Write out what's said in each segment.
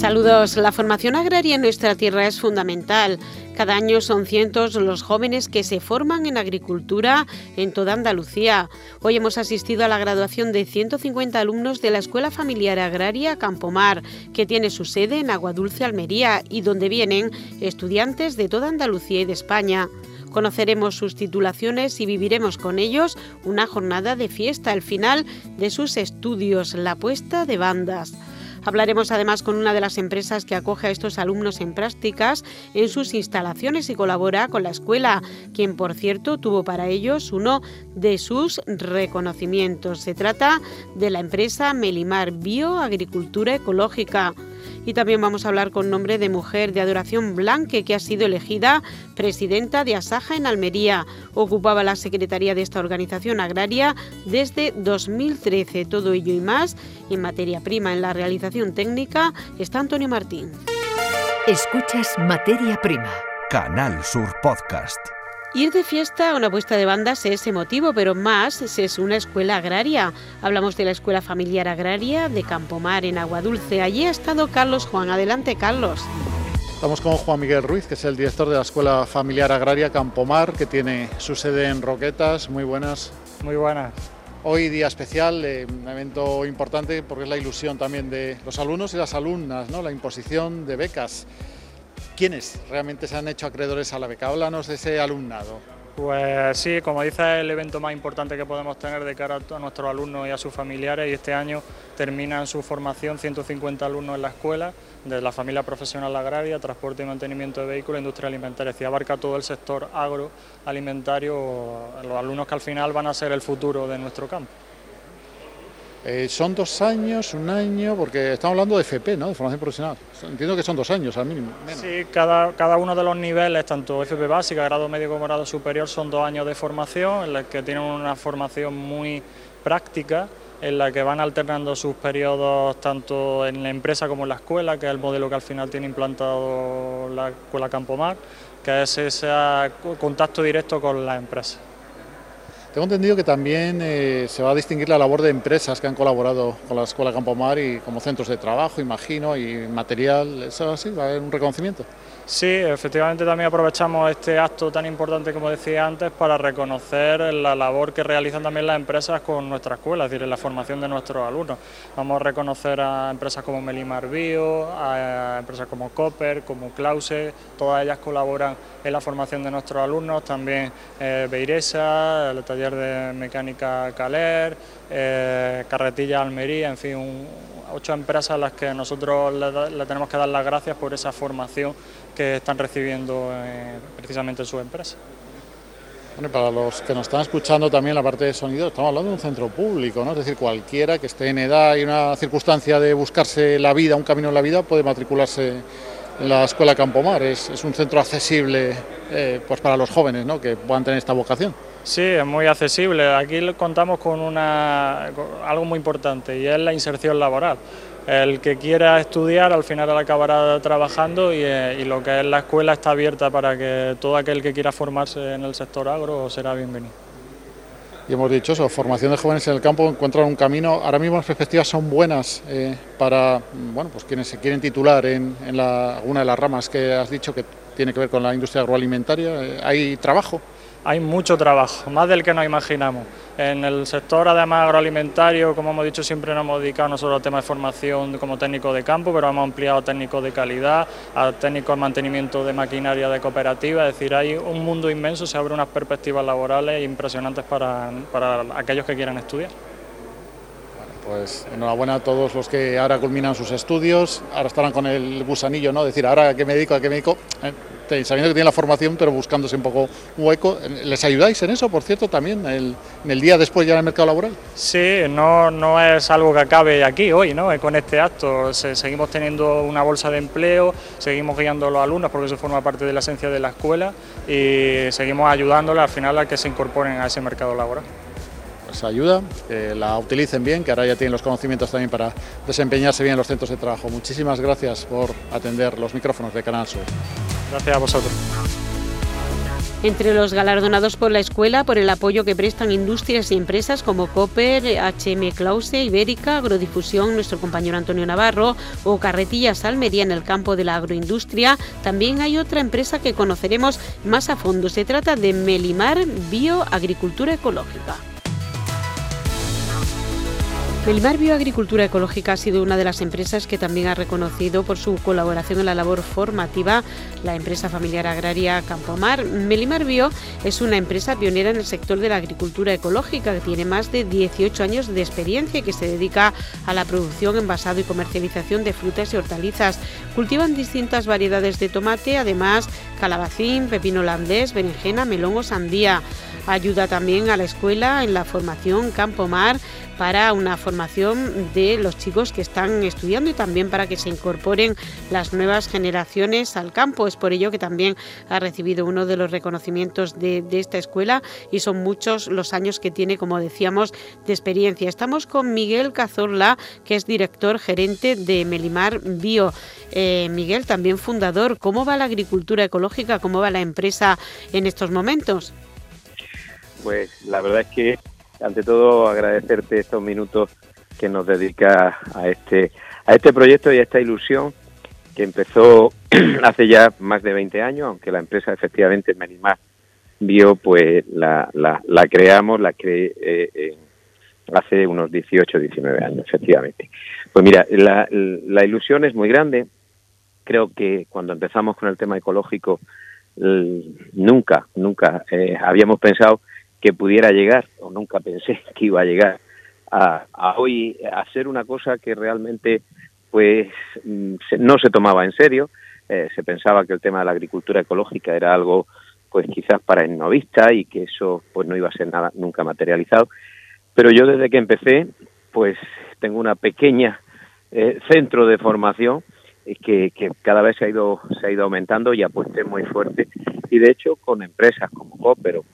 Saludos. La formación agraria en nuestra tierra es fundamental. Cada año son cientos los jóvenes que se forman en agricultura en toda Andalucía. Hoy hemos asistido a la graduación de 150 alumnos de la Escuela Familiar Agraria Campomar, que tiene su sede en Aguadulce, Almería, y donde vienen estudiantes de toda Andalucía y de España. Conoceremos sus titulaciones y viviremos con ellos una jornada de fiesta al final de sus estudios, la puesta de bandas. Hablaremos además con una de las empresas que acoge a estos alumnos en prácticas en sus instalaciones y colabora con la escuela, quien por cierto tuvo para ellos uno de sus reconocimientos. Se trata de la empresa Melimar Bio Agricultura Ecológica y también vamos a hablar con nombre de mujer de Adoración Blanque, que ha sido elegida presidenta de Asaja en Almería. Ocupaba la secretaría de esta organización agraria desde 2013. Todo ello y más en materia prima en la realización técnica está Antonio Martín. Escuchas Materia Prima. Canal Sur Podcast. Ir de fiesta a una puesta de bandas es emotivo, pero más es una escuela agraria. Hablamos de la Escuela Familiar Agraria de Campomar, en Aguadulce. Allí ha estado Carlos Juan. Adelante, Carlos. Estamos con Juan Miguel Ruiz, que es el director de la Escuela Familiar Agraria Campomar, que tiene su sede en Roquetas. Muy buenas. Muy buenas. Hoy día especial, eh, un evento importante porque es la ilusión también de los alumnos y las alumnas, ¿no? la imposición de becas. ¿Quiénes realmente se han hecho acreedores a la beca? Háblanos de ese alumnado. Pues sí, como dice, es el evento más importante que podemos tener de cara a nuestros alumnos y a sus familiares y este año terminan su formación 150 alumnos en la escuela de la familia profesional agraria, transporte y mantenimiento de vehículos, industria alimentaria, decir, abarca todo el sector agroalimentario, los alumnos que al final van a ser el futuro de nuestro campo. Eh, son dos años, un año, porque estamos hablando de FP, ¿no? De formación profesional. Entiendo que son dos años al mínimo. Sí, cada, cada uno de los niveles, tanto FP básica, grado medio como grado superior, son dos años de formación, en los que tienen una formación muy práctica, en la que van alternando sus periodos tanto en la empresa como en la escuela, que es el modelo que al final tiene implantado la escuela Campomar, que es ese contacto directo con la empresa. Tengo entendido que también eh, se va a distinguir la labor de empresas que han colaborado con la Escuela Campomar y como centros de trabajo, imagino, y material, ¿eso así? ¿Va a haber un reconocimiento? Sí, efectivamente también aprovechamos este acto tan importante como decía antes para reconocer la labor que realizan también las empresas con nuestra escuela, es decir, en la formación de nuestros alumnos. Vamos a reconocer a empresas como Melimar Bio, a empresas como Copper, como Clause, todas ellas colaboran en la formación de nuestros alumnos, también eh, Beiresa, el taller de mecánica Caler, eh, Carretilla Almería, en fin, ocho empresas a las que nosotros le, tenemos que dar las gracias por esa formación que están recibiendo eh, precisamente en su empresa. Bueno, para los que nos están escuchando también la parte de sonido, estamos hablando de un centro público, ¿no? Es decir, cualquiera que esté en edad y una circunstancia de buscarse la vida, un camino en la vida, puede matricularse en la Escuela Campomar. Es, es un centro accesible eh, pues para los jóvenes, ¿no? Que puedan tener esta vocación. Sí, es muy accesible. Aquí contamos con una, algo muy importante y es la inserción laboral. El que quiera estudiar al final acabará trabajando y, eh, lo que es la escuela está abierta para que todo aquel que quiera formarse en el sector agro será bienvenido. Y hemos dicho eso, formación de jóvenes en el campo encuentran un camino. Ahora mismo las perspectivas son buenas eh, para bueno, pues quienes se quieren titular en, en alguna de las ramas que has dicho que tiene que ver con la industria agroalimentaria. Eh, ¿Hay trabajo? Hay mucho trabajo, más del que nos imaginamos. En el sector, además, agroalimentario, como hemos dicho, siempre nos hemos dedicado no solo al tema de formación como técnico de campo, pero hemos ampliado a técnicos de calidad, a técnicos de mantenimiento de maquinaria de cooperativa, es decir, hay un mundo inmenso, se abren unas perspectivas laborales impresionantes para, para aquellos que quieran estudiar. Pues enhorabuena a todos los que ahora culminan sus estudios, ahora estarán con el gusanillo, ¿no? Decir, ahora a qué me dedico, a qué me. Eh, sabiendo que tienen la formación, pero buscándose un poco un hueco. ¿Les ayudáis en eso, por cierto, también, en el día después ya en el mercado laboral? Sí, no, no es algo que acabe aquí hoy, ¿no? con este acto. seguimos teniendo una bolsa de empleo, seguimos guiando a los alumnos porque eso forma parte de la esencia de la escuela y seguimos ayudándoles al final a que se incorporen a ese mercado laboral. esa ayuda, que la utilicen bien, que ahora ya tienen los conocimientos también para desempeñarse bien en los centros de trabajo. Muchísimas gracias por atender los micrófonos de Canal Sur. Gracias a vosotros. Entre los galardonados por la escuela por el apoyo que prestan industrias y empresas como Copper, HM Clause, Ibérica, Agrodifusión, nuestro compañero Antonio Navarro o Carretillas Almería en el campo de la agroindustria, también hay otra empresa que conoceremos más a fondo. Se trata de Melimar Bioagricultura Ecológica. Melimar Bioagricultura Ecológica ha sido una de las empresas que también ha reconocido por su colaboración en la labor formativa la empresa familiar agraria Campomar. Melimar Bio es una empresa pionera en el sector de la agricultura ecológica que tiene más de 18 años de experiencia y que se dedica a la producción, envasado y comercialización de frutas y hortalizas. Cultivan distintas variedades de tomate, además calabacín, pepino holandés, berenjena, melón o sandía. Ayuda también a la escuela en la formación Campo Mar para una formación de los chicos que están estudiando y también para que se incorporen las nuevas generaciones al campo. Es por ello que también ha recibido uno de los reconocimientos de, esta escuela y son muchos los años que tiene, como decíamos, de experiencia. Estamos con Miguel Cazorla, que es director gerente de Melimar Bio. Eh, Miguel, también fundador. ¿Cómo va la agricultura ecológica? ¿Cómo va la empresa en estos momentos? Pues la verdad es que ante todo agradecerte estos minutos que nos dedica a este a este proyecto y a esta ilusión que empezó hace ya más de 20 años, aunque la empresa efectivamente Menimar Bio pues la, la, la creamos, la creé eh, hace unos 18, 19 años, efectivamente. Pues mira, la, la ilusión es muy grande. Creo que cuando empezamos con el tema ecológico, nunca, nunca eh, habíamos pensado que pudiera llegar, o nunca pensé que iba a llegar a, a hoy a hacer una cosa que realmente pues mm, no se tomaba en serio, eh, se pensaba que el tema de la agricultura ecológica era algo pues quizás para el novista y que eso pues no iba a ser nada nunca materializado, pero yo desde que empecé pues tengo una pequeña eh, centro de formación que, cada vez se ha ido se ha ido aumentando y apuesté muy fuerte y de hecho con empresas como Copper o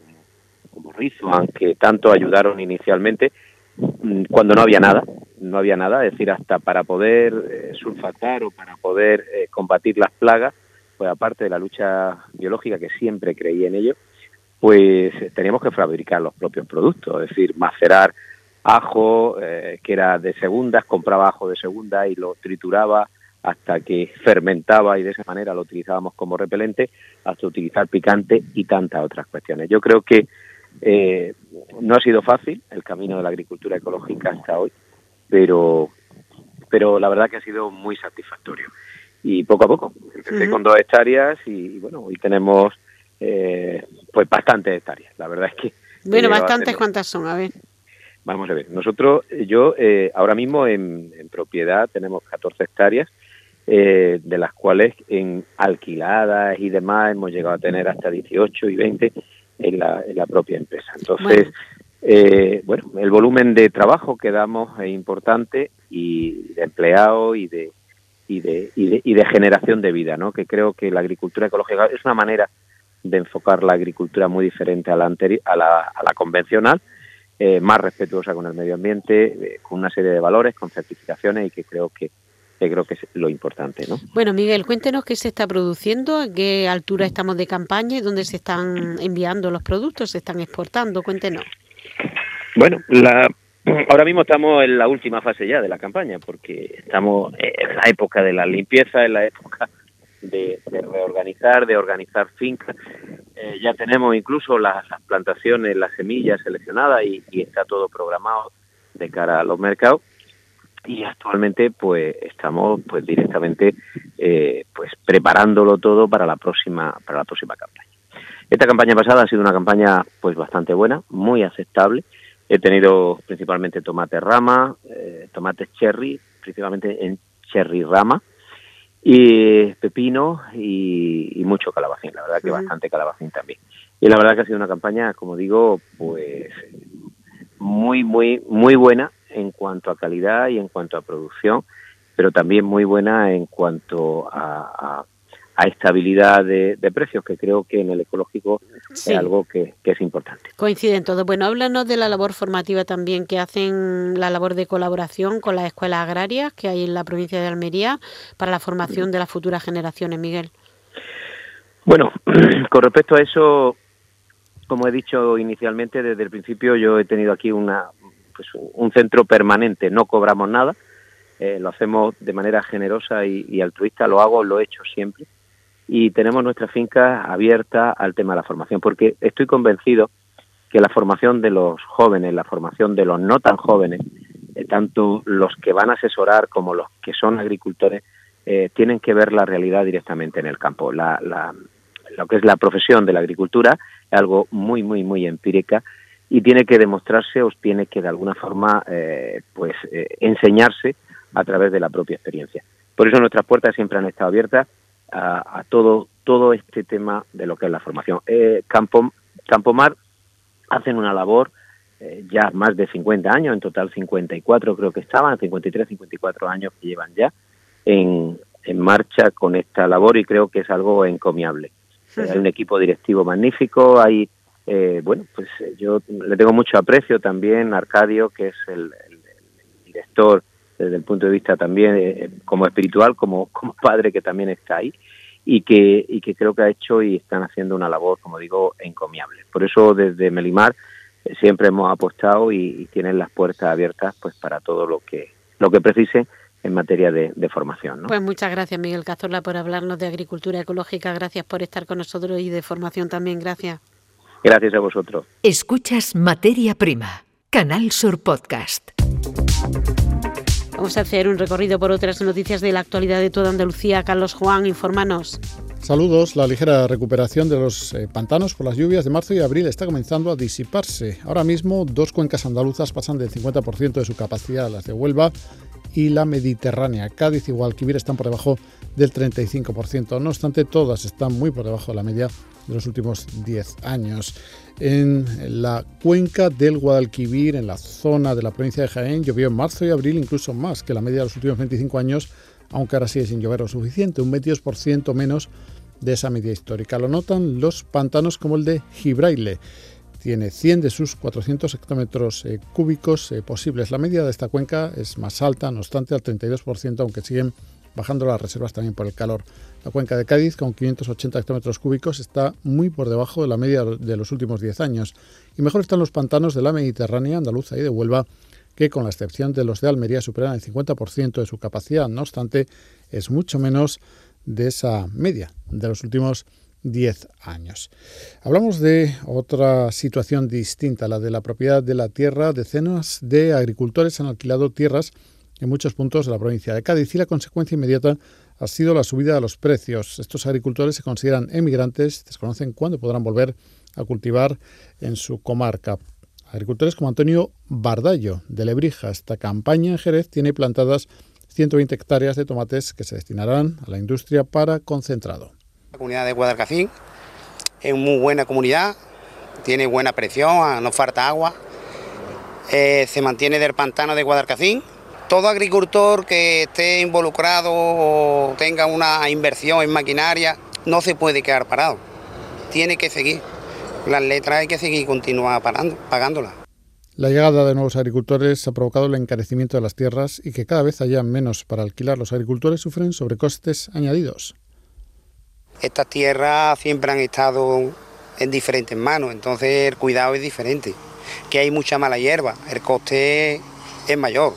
Rizuan, que tanto ayudaron inicialmente mm, cuando no había nada, no había nada, es decir, hasta para poder eh, sulfatar o para poder eh, combatir las plagas, pues aparte de la lucha biológica que siempre creí en ello, pues teníamos que fabricar los propios productos, es decir, macerar ajo, eh, que era de segundas, compraba ajo de segunda y lo trituraba hasta que fermentaba y de esa manera lo utilizábamos como repelente, hasta utilizar picante y tantas otras cuestiones. Yo creo que eh, no ha sido fácil el camino de la agricultura ecológica hasta hoy, pero, pero la verdad que ha sido muy satisfactorio. Y poco a poco, empecé con dos hectáreas y, bueno, hoy tenemos eh, pues bastantes hectáreas. La verdad es que... Bueno, bastantes, ¿cuántas son? A ver. Vamos a ver, nosotros, yo eh, ahora mismo en, en, propiedad tenemos 14 hectáreas, eh, de las cuales en alquiladas y demás hemos llegado a tener hasta 18 y 20 en la, en la propia empresa. Entonces, eh, bueno, el volumen de trabajo que damos es importante y de empleado y de, y de, y de, y de generación de vida, ¿no? Que creo que la agricultura ecológica es una manera de enfocar la agricultura muy diferente a la, a la, a la convencional, eh, más respetuosa con el medio ambiente, eh, con una serie de valores, con certificaciones y que creo que que creo que es lo importante. ¿no? Bueno, Miguel, cuéntenos qué se está produciendo, a qué altura estamos de campaña y dónde se están enviando los productos, se están exportando, cuéntenos. Bueno, la, ahora mismo estamos en la última fase ya de la campaña, porque estamos en la época de la limpieza, en la época de, de reorganizar, de organizar fincas. Eh, ya tenemos incluso las, las, plantaciones, las semillas seleccionadas y, y está todo programado de cara a los mercados y actualmente pues estamos pues directamente eh, pues preparándolo todo para la próxima para la próxima campaña. Esta campaña pasada ha sido una campaña pues bastante buena muy aceptable. He tenido principalmente tomate rama eh, tomates cherry principalmente en cherry rama y pepino y, y mucho calabacín la verdad que sí. bastante calabacín también. Y la verdad que ha sido una campaña como digo pues muy muy muy buena en cuanto a calidad y en cuanto a producción, pero también muy buena en cuanto a, a, a estabilidad de, precios, que creo que en el ecológico es algo que, es importante. Coinciden todos. Bueno, háblanos de la labor formativa también que hacen la labor de colaboración con las escuelas agrarias que hay en la provincia de Almería para la formación de las futuras generaciones, Miguel. Bueno, con respecto a eso, como he dicho inicialmente, desde el principio yo he tenido aquí una, pues, un centro permanente, no cobramos nada, eh, lo hacemos de manera generosa y, altruista, lo hago, lo he hecho siempre y tenemos nuestra finca abierta al tema de la formación, porque estoy convencido que la formación de los jóvenes, la formación de los no tan jóvenes, eh, tanto los que van a asesorar como los que son agricultores, eh, tienen que ver la realidad directamente en el campo. La, lo que es la profesión de la agricultura es algo muy, muy, muy empírica y tiene que demostrarse o tiene que de alguna forma eh, pues enseñarse a través de la propia experiencia. Por eso nuestras puertas siempre han estado abiertas a, todo, todo este tema de lo que es la formación. Eh, Campo, Campomar hacen una labor eh, ya más de 50 años, en total 54 creo que estaban, 53, 54 años que llevan ya en, en marcha con esta labor y creo que es algo encomiable. Eh, hay un equipo directivo magnífico, hay, bueno, pues yo le tengo mucho aprecio también a Arcadio, que es el, el director desde el punto de vista también eh, como espiritual, como, como padre que también está ahí y que, y que creo que ha hecho y están haciendo una labor, como digo, encomiable. Por eso desde Melimar eh, siempre hemos apostado y, tienen las puertas abiertas pues para todo lo que, lo que precise en materia de, formación. Pues muchas gracias Miguel Cazorla por hablarnos de agricultura ecológica, gracias por estar con nosotros y de formación también, gracias. Gracias a vosotros. Escuchas Materia Prima, Canal Sur Podcast. Vamos a hacer un recorrido por otras noticias de la actualidad de toda Andalucía. Carlos Juan, informanos. Saludos. La ligera recuperación de los eh, pantanos por las lluvias de marzo y abril está comenzando a disiparse. Ahora mismo, dos cuencas andaluzas pasan del 50% de su capacidad, las de Huelva y la Mediterránea. Cádiz y Guadalquivir están por debajo del 35%. No obstante, todas están muy por debajo de la media de los últimos 10 años en la cuenca del Guadalquivir, en la zona de la provincia de Jaén, llovió en marzo y abril incluso más que la media de los últimos 25 años, aunque ahora sigue sin llover lo suficiente, un 22% menos de esa media histórica. Lo notan los pantanos como el de Gibraile. Tiene 100 de sus 400 hectómetros eh, cúbicos eh, posibles. La media de esta cuenca es más alta, no obstante, al 32%, aunque siguen bajando las reservas también por el calor. La cuenca de Cádiz, con 580 hectómetros cúbicos, está muy por debajo de la media de los últimos 10 años. Y mejor están los pantanos de la Mediterránea, andaluza y de Huelva, que con la excepción de los de Almería superan el 50% de su capacidad. No obstante, es mucho menos de esa media de los últimos 10 años. Hablamos de otra situación distinta, la de la propiedad de la tierra. Decenas de agricultores han alquilado tierras en muchos puntos de la provincia de Cádiz y la consecuencia inmediata ha sido la subida de los precios. Estos agricultores se consideran emigrantes, desconocen cuándo podrán volver a cultivar en su comarca. Agricultores como Antonio Bardallo, de Lebrija. Esta campaña en Jerez tiene plantadas 120 hectáreas de tomates que se destinarán a la industria para concentrado. Comunidad de Guadalcacín es muy buena comunidad, tiene buena presión, no falta agua. Eh, se mantiene del pantano de Guadalcacín, todo agricultor que esté involucrado o tenga una inversión en maquinaria no se puede quedar parado. Tiene que seguir. Las letras hay que seguir continuar pagándolas. La llegada de nuevos agricultores ha provocado el encarecimiento de las tierras y que cada vez haya menos para alquilar. Los agricultores sufren sobrecostes añadidos. Estas tierras siempre han estado en diferentes manos, entonces el cuidado es diferente. Que hay mucha mala hierba, el coste es mayor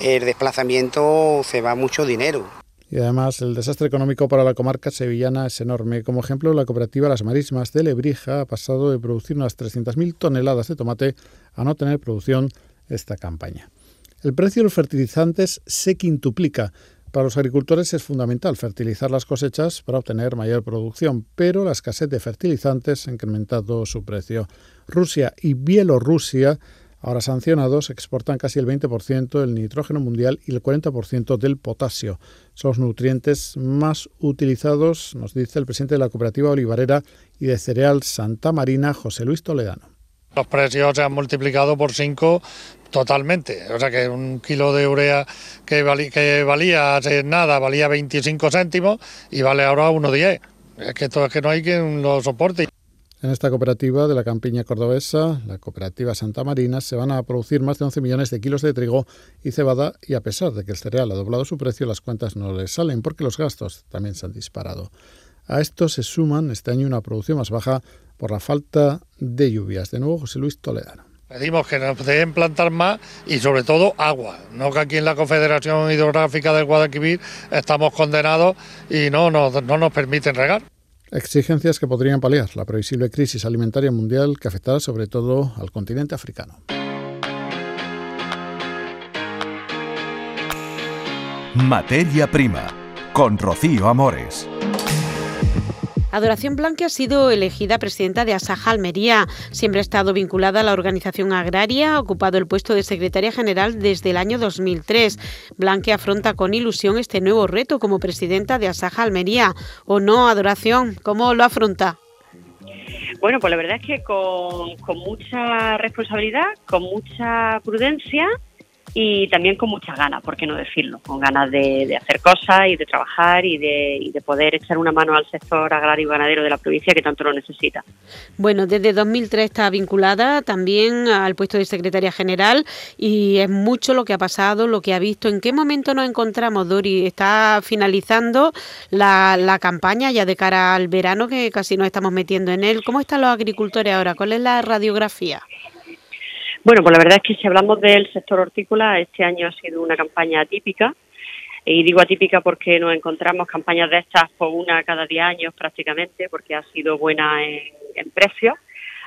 el desplazamiento se va mucho dinero. Y además el desastre económico para la comarca sevillana es enorme. Como ejemplo, la cooperativa Las Marismas de Lebrija ha pasado de producir unas 300.000 toneladas de tomate a no tener producción esta campaña. El precio de los fertilizantes se quintuplica. Para los agricultores es fundamental fertilizar las cosechas para obtener mayor producción, pero la escasez de fertilizantes ha incrementado su precio. Rusia y Bielorrusia ahora sancionados, exportan casi el 20% del nitrógeno mundial y el 40% del potasio. Son los nutrientes más utilizados, nos dice el presidente de la cooperativa olivarera y de cereal Santa Marina, José Luis Toledano. Los precios se han multiplicado por 5 totalmente. O sea que un kilo de urea que, valía, hace nada, valía 25 céntimos y vale ahora 1,10. Es que esto es que no hay quien lo soporte. En esta cooperativa de la campiña cordobesa, la cooperativa Santa Marina, se van a producir más de 11 millones de kilos de trigo y cebada y a pesar de que el cereal ha doblado su precio, las cuentas no les salen porque los gastos también se han disparado. A esto se suman este año una producción más baja por la falta de lluvias. De nuevo, José Luis Toledano. Pedimos que nos deben plantar más y sobre todo agua, no que aquí en la Confederación Hidrográfica del Guadalquivir estamos condenados y no, no, no nos permiten regar. Exigencias que podrían paliar la previsible crisis alimentaria mundial que afectará sobre todo al continente africano. Materia Prima, con Rocío Amores. Adoración Blanque ha sido elegida presidenta de Asaja Almería. Siempre ha estado vinculada a la organización agraria, ha ocupado el puesto de secretaria general desde el año 2003. Blanque afronta con ilusión este nuevo reto como presidenta de Asaja Almería. ¿O no, Adoración? ¿Cómo lo afronta? Bueno, pues la verdad es que con, con mucha responsabilidad, con mucha prudencia y también con muchas ganas, por qué no decirlo, con ganas de, hacer cosas y de trabajar y de, de, poder echar una mano al sector agrario y ganadero de la provincia que tanto lo necesita. Bueno, desde 2003 está vinculada también al puesto de secretaria general y es mucho lo que ha pasado, lo que ha visto. ¿En qué momento nos encontramos, Dori? Está finalizando la, la campaña ya de cara al verano que casi nos estamos metiendo en él. ¿Cómo están los agricultores ahora? ¿Cuál es la radiografía? Bueno, pues la verdad es que si hablamos del sector hortícola, este año ha sido una campaña atípica. Y digo atípica porque nos encontramos campañas de estas por una cada 10 años prácticamente, porque ha sido buena en, en precios.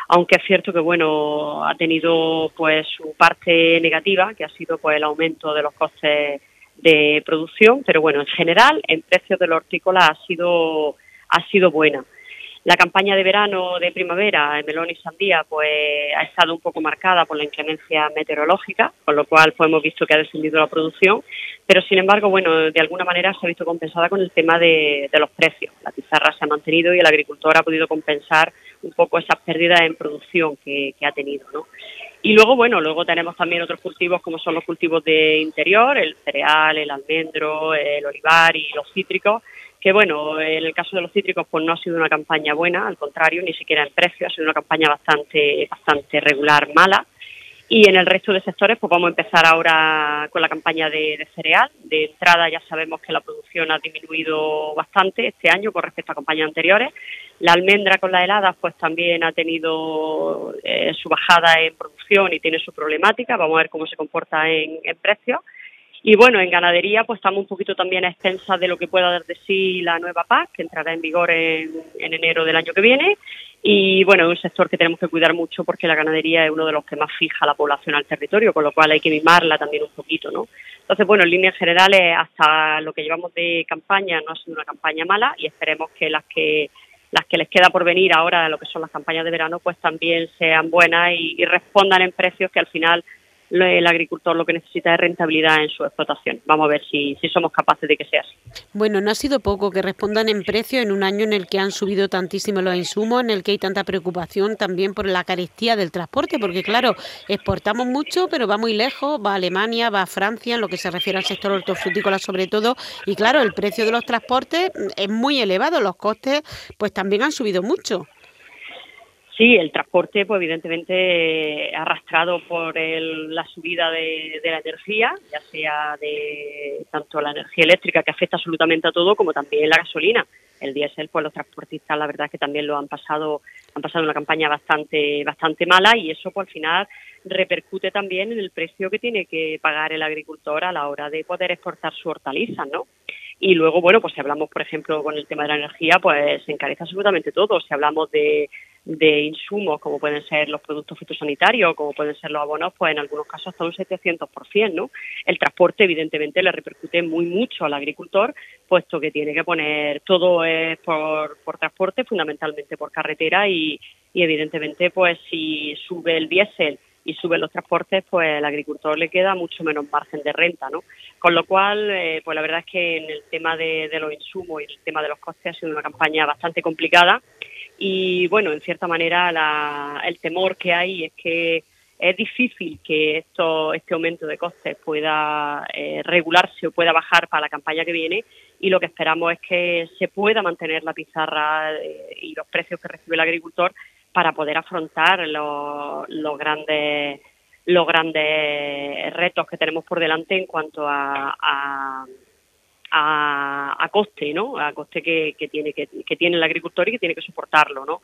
Aunque es cierto que bueno ha tenido pues su parte negativa, que ha sido pues el aumento de los costes de producción, pero bueno en general en precios de la hortícola ha sido ha sido buena. La campaña de verano de primavera en melón y sandía pues ha estado un poco marcada por la inclemencia meteorológica, con lo cual pues, hemos visto que ha descendido la producción, pero sin embargo, bueno, de alguna manera se ha visto compensada con el tema de, los precios. La pizarra se ha mantenido y el agricultor ha podido compensar un poco esas pérdidas en producción que, que ha tenido, ¿no? Y luego, bueno, luego tenemos también otros cultivos como son los cultivos de interior, el cereal, el almendro, el olivar y los cítricos, que bueno, en el caso de los cítricos pues no ha sido una campaña buena, al contrario, ni siquiera en precio, ha sido una campaña bastante, bastante regular, mala. Y en el resto de sectores pues vamos a empezar ahora con la campaña de, cereal. De entrada ya sabemos que la producción ha disminuido bastante este año con respecto a campañas anteriores. La almendra con la helada pues también ha tenido eh, su bajada en producción y tiene su problemática. Vamos a ver cómo se comporta en, en precios. Y bueno, en ganadería pues estamos un poquito también a expensas de lo que pueda dar de sí la nueva PAC, que entrará en vigor en, enero del año que viene. Y bueno, es un sector que tenemos que cuidar mucho porque la ganadería es uno de los que más fija la población al territorio, con lo cual hay que mimarla también un poquito, ¿no? Entonces, bueno, en líneas generales, hasta lo que llevamos de campaña no ha sido una campaña mala y esperemos que las que las que les queda por venir ahora, lo que son las campañas de verano, pues también sean buenas y respondan en precios que al final el agricultor lo que necesita es rentabilidad en su explotación. Vamos a ver si, si somos capaces de que sea así. Bueno, no ha sido poco que respondan en precio en un año en el que han subido tantísimo los insumos, en el que hay tanta preocupación también por la carestía del transporte, porque claro, exportamos mucho, pero va muy lejos, va a Alemania, va a Francia, en lo que se refiere al sector hortofrutícola sobre todo, y claro, el precio de los transportes es muy elevado, los costes pues también han subido mucho. Sí, el transporte, pues evidentemente arrastrado por la subida de, la energía, ya sea de tanto la energía eléctrica que afecta absolutamente a todo, como también la gasolina. El diésel, pues los transportistas, la verdad que también lo han pasado, han pasado una campaña bastante, bastante mala y eso, pues al final repercute también en el precio que tiene que pagar el agricultor a la hora de poder exportar su hortaliza, ¿no? Y luego, bueno, pues si hablamos, por ejemplo, con el tema de la energía, pues se encarece absolutamente todo. Si hablamos de, de insumos, como pueden ser los productos fitosanitarios, como pueden ser los abonos, pues en algunos casos hasta un 700%, ¿no? El transporte, evidentemente, le repercute muy mucho al agricultor, puesto que tiene que poner todo es por, por transporte, fundamentalmente por carretera, y, y evidentemente, pues si sube el diésel y suben los transportes, pues al agricultor le queda mucho menos margen de renta, ¿no? Con lo cual, eh, pues la verdad es que en el tema de, los insumos y el tema de los costes ha sido una campaña bastante complicada y bueno, en cierta manera el temor que hay es que es difícil que esto, este aumento de costes pueda eh, regularse o pueda bajar para la campaña que viene y lo que esperamos es que se pueda mantener la pizarra eh, y los precios que recibe el agricultor para poder afrontar los, los grandes los grandes retos que tenemos por delante en cuanto a, a, a, coste, ¿no? A coste que, que tiene que, que, tiene el agricultor y que tiene que soportarlo, ¿no?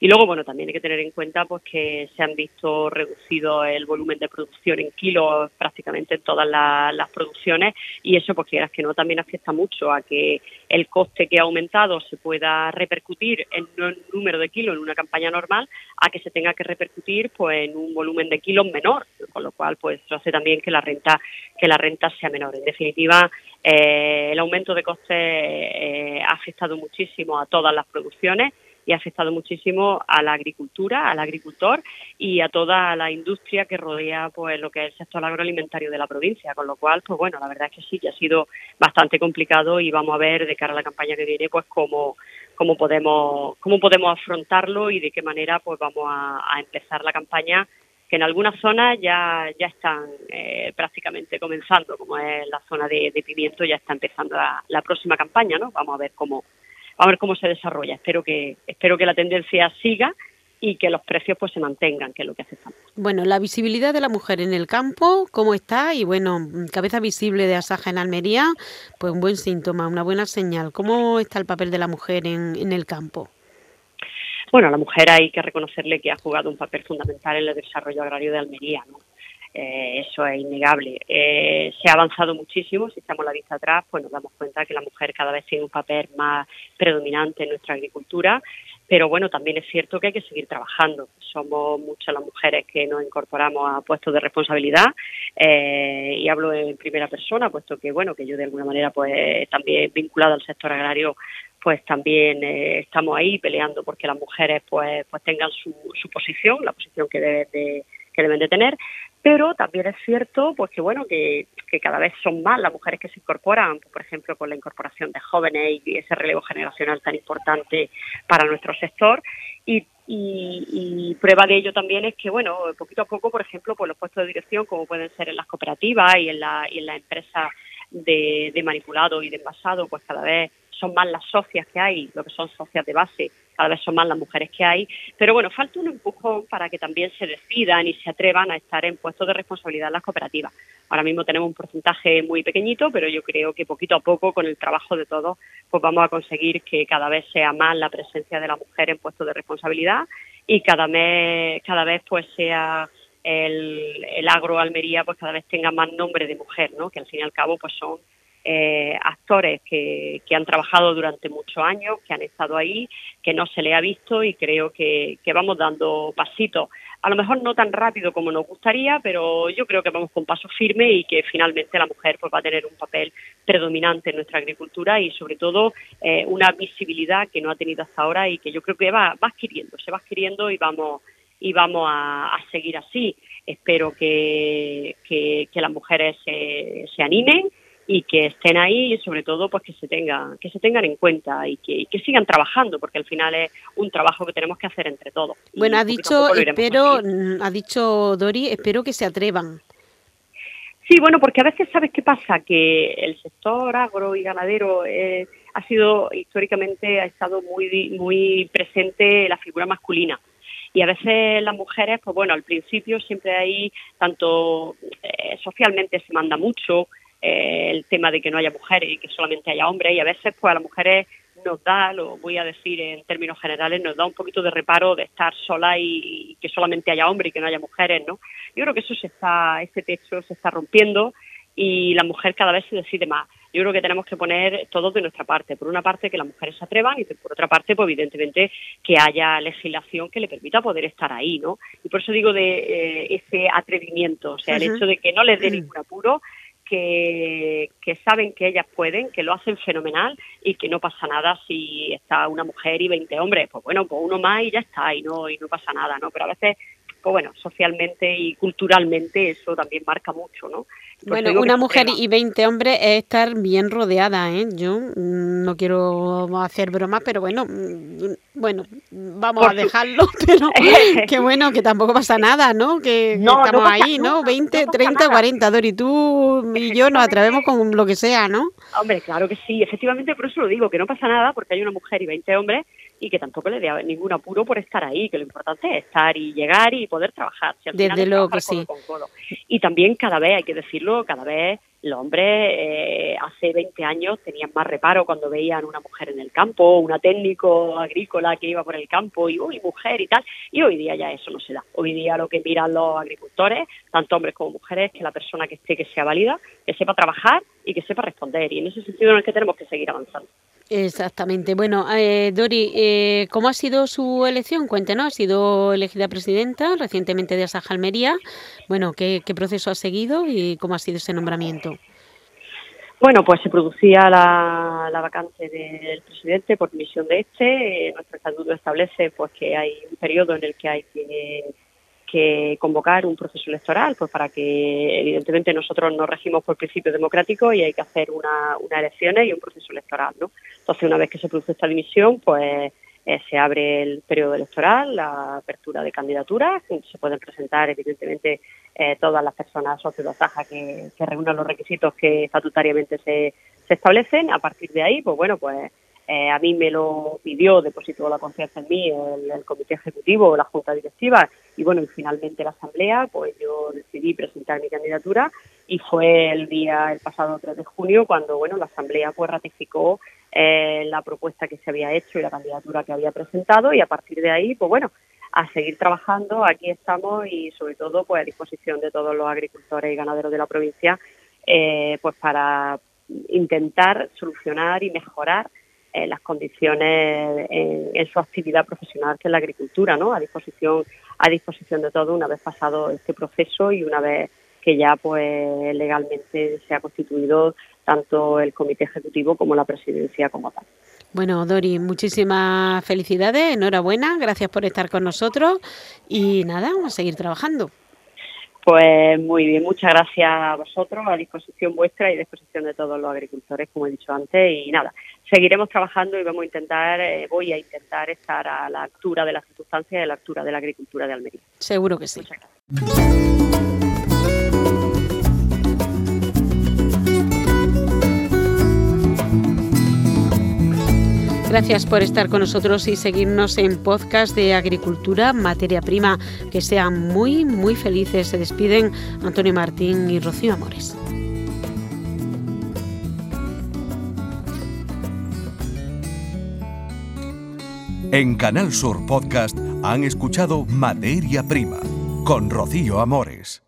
Y luego, bueno, también hay que tener en cuenta pues que se han visto reducido el volumen de producción en kilos prácticamente en todas las producciones y eso, pues quieras que no, también afecta mucho a que el coste que ha aumentado se pueda repercutir en un número de kilos en una campaña normal a que se tenga que repercutir pues en un volumen de kilos menor, con lo cual pues eso hace también que la renta que la renta sea menor. En definitiva, eh, el aumento de costes eh, ha afectado muchísimo a todas las producciones y ha afectado muchísimo a la agricultura, al agricultor y a toda la industria que rodea pues lo que es el sector agroalimentario de la provincia, con lo cual pues bueno, la verdad es que sí, que ha sido bastante complicado y vamos a ver de cara a la campaña que viene pues cómo cómo podemos cómo podemos afrontarlo y de qué manera pues vamos a, empezar la campaña que en algunas zonas ya, ya están eh, prácticamente comenzando, como es la zona de, pimiento, ya está empezando la, la, próxima campaña, ¿no? Vamos a ver cómo, a ver cómo se desarrolla. Espero que, espero que la tendencia siga y que los precios pues se mantengan, que es lo que hace falta. Bueno, la visibilidad de la mujer en el campo, ¿cómo está? Y bueno, cabeza visible de Asaja en Almería, pues un buen síntoma, una buena señal. ¿Cómo está el papel de la mujer en, en el campo? Bueno, la mujer hay que reconocerle que ha jugado un papel fundamental en el desarrollo agrario de Almería, ¿no? Eh, eso es innegable. Eh, se ha avanzado muchísimo, si echamos la vista atrás, pues nos damos cuenta que la mujer cada vez tiene un papel más predominante en nuestra agricultura, pero bueno, también es cierto que hay que seguir trabajando. Somos muchas las mujeres que nos incorporamos a puestos de responsabilidad eh, y hablo en primera persona, puesto que bueno, que yo de alguna manera pues también vinculada al sector agrario pues también estamos ahí peleando porque las mujeres pues pues tengan su, su posición, la posición que deben de, que deben de tener, pero también es cierto pues que bueno que, cada vez son más las mujeres que se incorporan por ejemplo con la incorporación de jóvenes y ese relevo generacional tan importante para nuestro sector. Y, y, prueba de ello también es que bueno poquito a poco por ejemplo pues los puestos de dirección como pueden ser en las cooperativas y en la y en las empresas de, de manipulado y de envasado pues cada vez son más las socias que hay, lo que son socias de base, cada vez son más las mujeres que hay, pero bueno, falta un empujón para que también se decidan y se atrevan a estar en puestos de responsabilidad en las cooperativas. Ahora mismo tenemos un porcentaje muy pequeñito, pero yo creo que poquito a poco, con el trabajo de todos, pues vamos a conseguir que cada vez sea más la presencia de la mujer en puestos de responsabilidad y cada vez, cada vez pues sea el, el agro Almería pues cada vez tenga más nombre de mujer, ¿no? Que al fin y al cabo pues son eh, actores que, que, han trabajado durante muchos años, que han estado ahí, que no se le ha visto y creo que, que, vamos dando pasitos. A lo mejor no tan rápido como nos gustaría, pero yo creo que vamos con paso firme y que finalmente la mujer pues, va a tener un papel predominante en nuestra agricultura y sobre todo eh, una visibilidad que no ha tenido hasta ahora y que yo creo que va, va adquiriendo, se va adquiriendo y vamos y vamos a, seguir así. Espero que, que, que las mujeres se, se animen y que estén ahí y sobre todo pues que se tengan que se tengan en cuenta y que, que, sigan trabajando porque al final es un trabajo que tenemos que hacer entre todos. Bueno, ha dicho espero ha dicho Dori, espero que se atrevan. Sí, bueno, porque a veces sabes qué pasa que el sector agro y ganadero eh, ha sido históricamente ha estado muy muy presente la figura masculina y a veces las mujeres, pues bueno, al principio siempre hay tanto eh, socialmente se manda mucho, eh, el tema de que no haya mujeres y que solamente haya hombres y a veces pues a las mujeres nos da, lo voy a decir en términos generales, nos da un poquito de reparo de estar sola y, que solamente haya hombres y que no haya mujeres, ¿no? Yo creo que eso se está, ese techo se está rompiendo y la mujer cada vez se decide más. Yo creo que tenemos que poner todos de nuestra parte. Por una parte, que las mujeres se atrevan y por otra parte, pues evidentemente, que haya legislación que le permita poder estar ahí, ¿no? Y por eso digo de eh, ese atrevimiento, o sea, el hecho de que no les dé ningún apuro, que, saben que ellas pueden, que lo hacen fenomenal y que no pasa nada si está una mujer y 20 hombres. Pues bueno, pues uno más y ya está y no, y no pasa nada, ¿no? Pero a veces bueno, socialmente y culturalmente eso también marca mucho, ¿no? bueno, una mujer y 20 hombres es estar bien rodeada, ¿eh? Yo mm, no quiero hacer bromas, pero bueno, mm, bueno, vamos a dejarlo, pero qué bueno, que tampoco pasa nada, ¿no? Que, estamos ahí, ¿no? 20, 30, 40, Dori, tú y yo nos atrevemos con lo que sea, ¿no? Hombre, claro que sí, efectivamente, por eso lo digo, que no pasa nada porque hay una mujer y 20 hombres y que tampoco le dé ningún apuro por estar ahí, que lo importante es estar y llegar y poder trabajar. Desde luego que sí. Y también cada vez, hay que decirlo, cada vez los hombres eh, hace 20 años tenían más reparo cuando veían una mujer en el campo, una técnico agrícola que iba por el campo y, uy, mujer y tal. Y hoy día ya eso no se da. Hoy día lo que miran los agricultores, tanto hombres como mujeres, que la persona que esté, que sea válida, que sepa trabajar y que sepa responder. Y en ese sentido en el que tenemos que seguir avanzando. Exactamente. Bueno, eh, Dori, eh, ¿cómo ha sido su elección? Cuéntenos, ha sido elegida presidenta recientemente de Asaja Almería. Bueno, ¿qué, proceso ha seguido y cómo ha sido ese nombramiento? Bueno, pues se producía la, la vacante del presidente por dimisión de este. Eh, nuestro estatuto establece pues que hay un periodo en el que hay que que convocar un proceso electoral, pues para que evidentemente nosotros nos regimos por principios democráticos y hay que hacer una, unas elecciones y un proceso electoral, ¿no? Entonces, una vez que se produce esta dimisión, pues eh, se abre el periodo electoral, la apertura de candidaturas, se pueden presentar evidentemente eh, todas las personas socios de que, que reúnan los requisitos que estatutariamente se, se establecen. A partir de ahí, pues bueno, pues eh, a mí me lo pidió, depositó la confianza en mí el, comité ejecutivo, la junta directiva y bueno, y finalmente la asamblea, pues yo decidí presentar mi candidatura y fue el día, el pasado 3 de junio, cuando bueno, la asamblea pues ratificó eh, la propuesta que se había hecho y la candidatura que había presentado y a partir de ahí, pues bueno, a seguir trabajando, aquí estamos y sobre todo pues a disposición de todos los agricultores y ganaderos de la provincia, eh, pues para intentar solucionar y mejorar eh, las condiciones en, su actividad profesional que es la agricultura, ¿no? A disposición, a disposición de todo una vez pasado este proceso y una vez que ya pues legalmente se ha constituido tanto el comité ejecutivo como la presidencia como tal. Bueno, Dori, muchísimas felicidades, enhorabuena, gracias por estar con nosotros y nada, vamos a seguir trabajando. Pues muy bien, muchas gracias a vosotros, a disposición vuestra y a disposición de todos los agricultores, como he dicho antes. Y nada, seguiremos trabajando y vamos a intentar, eh, voy a intentar estar a la altura de las circunstancias y a la altura de la agricultura de Almería. Seguro que sí. Gracias por estar con nosotros y seguirnos en podcast de Agricultura, Materia Prima. Que sean muy, muy felices. Se despiden Antonio Martín y Rocío Amores. En Canal Sur Podcast han escuchado Materia Prima con Rocío Amores.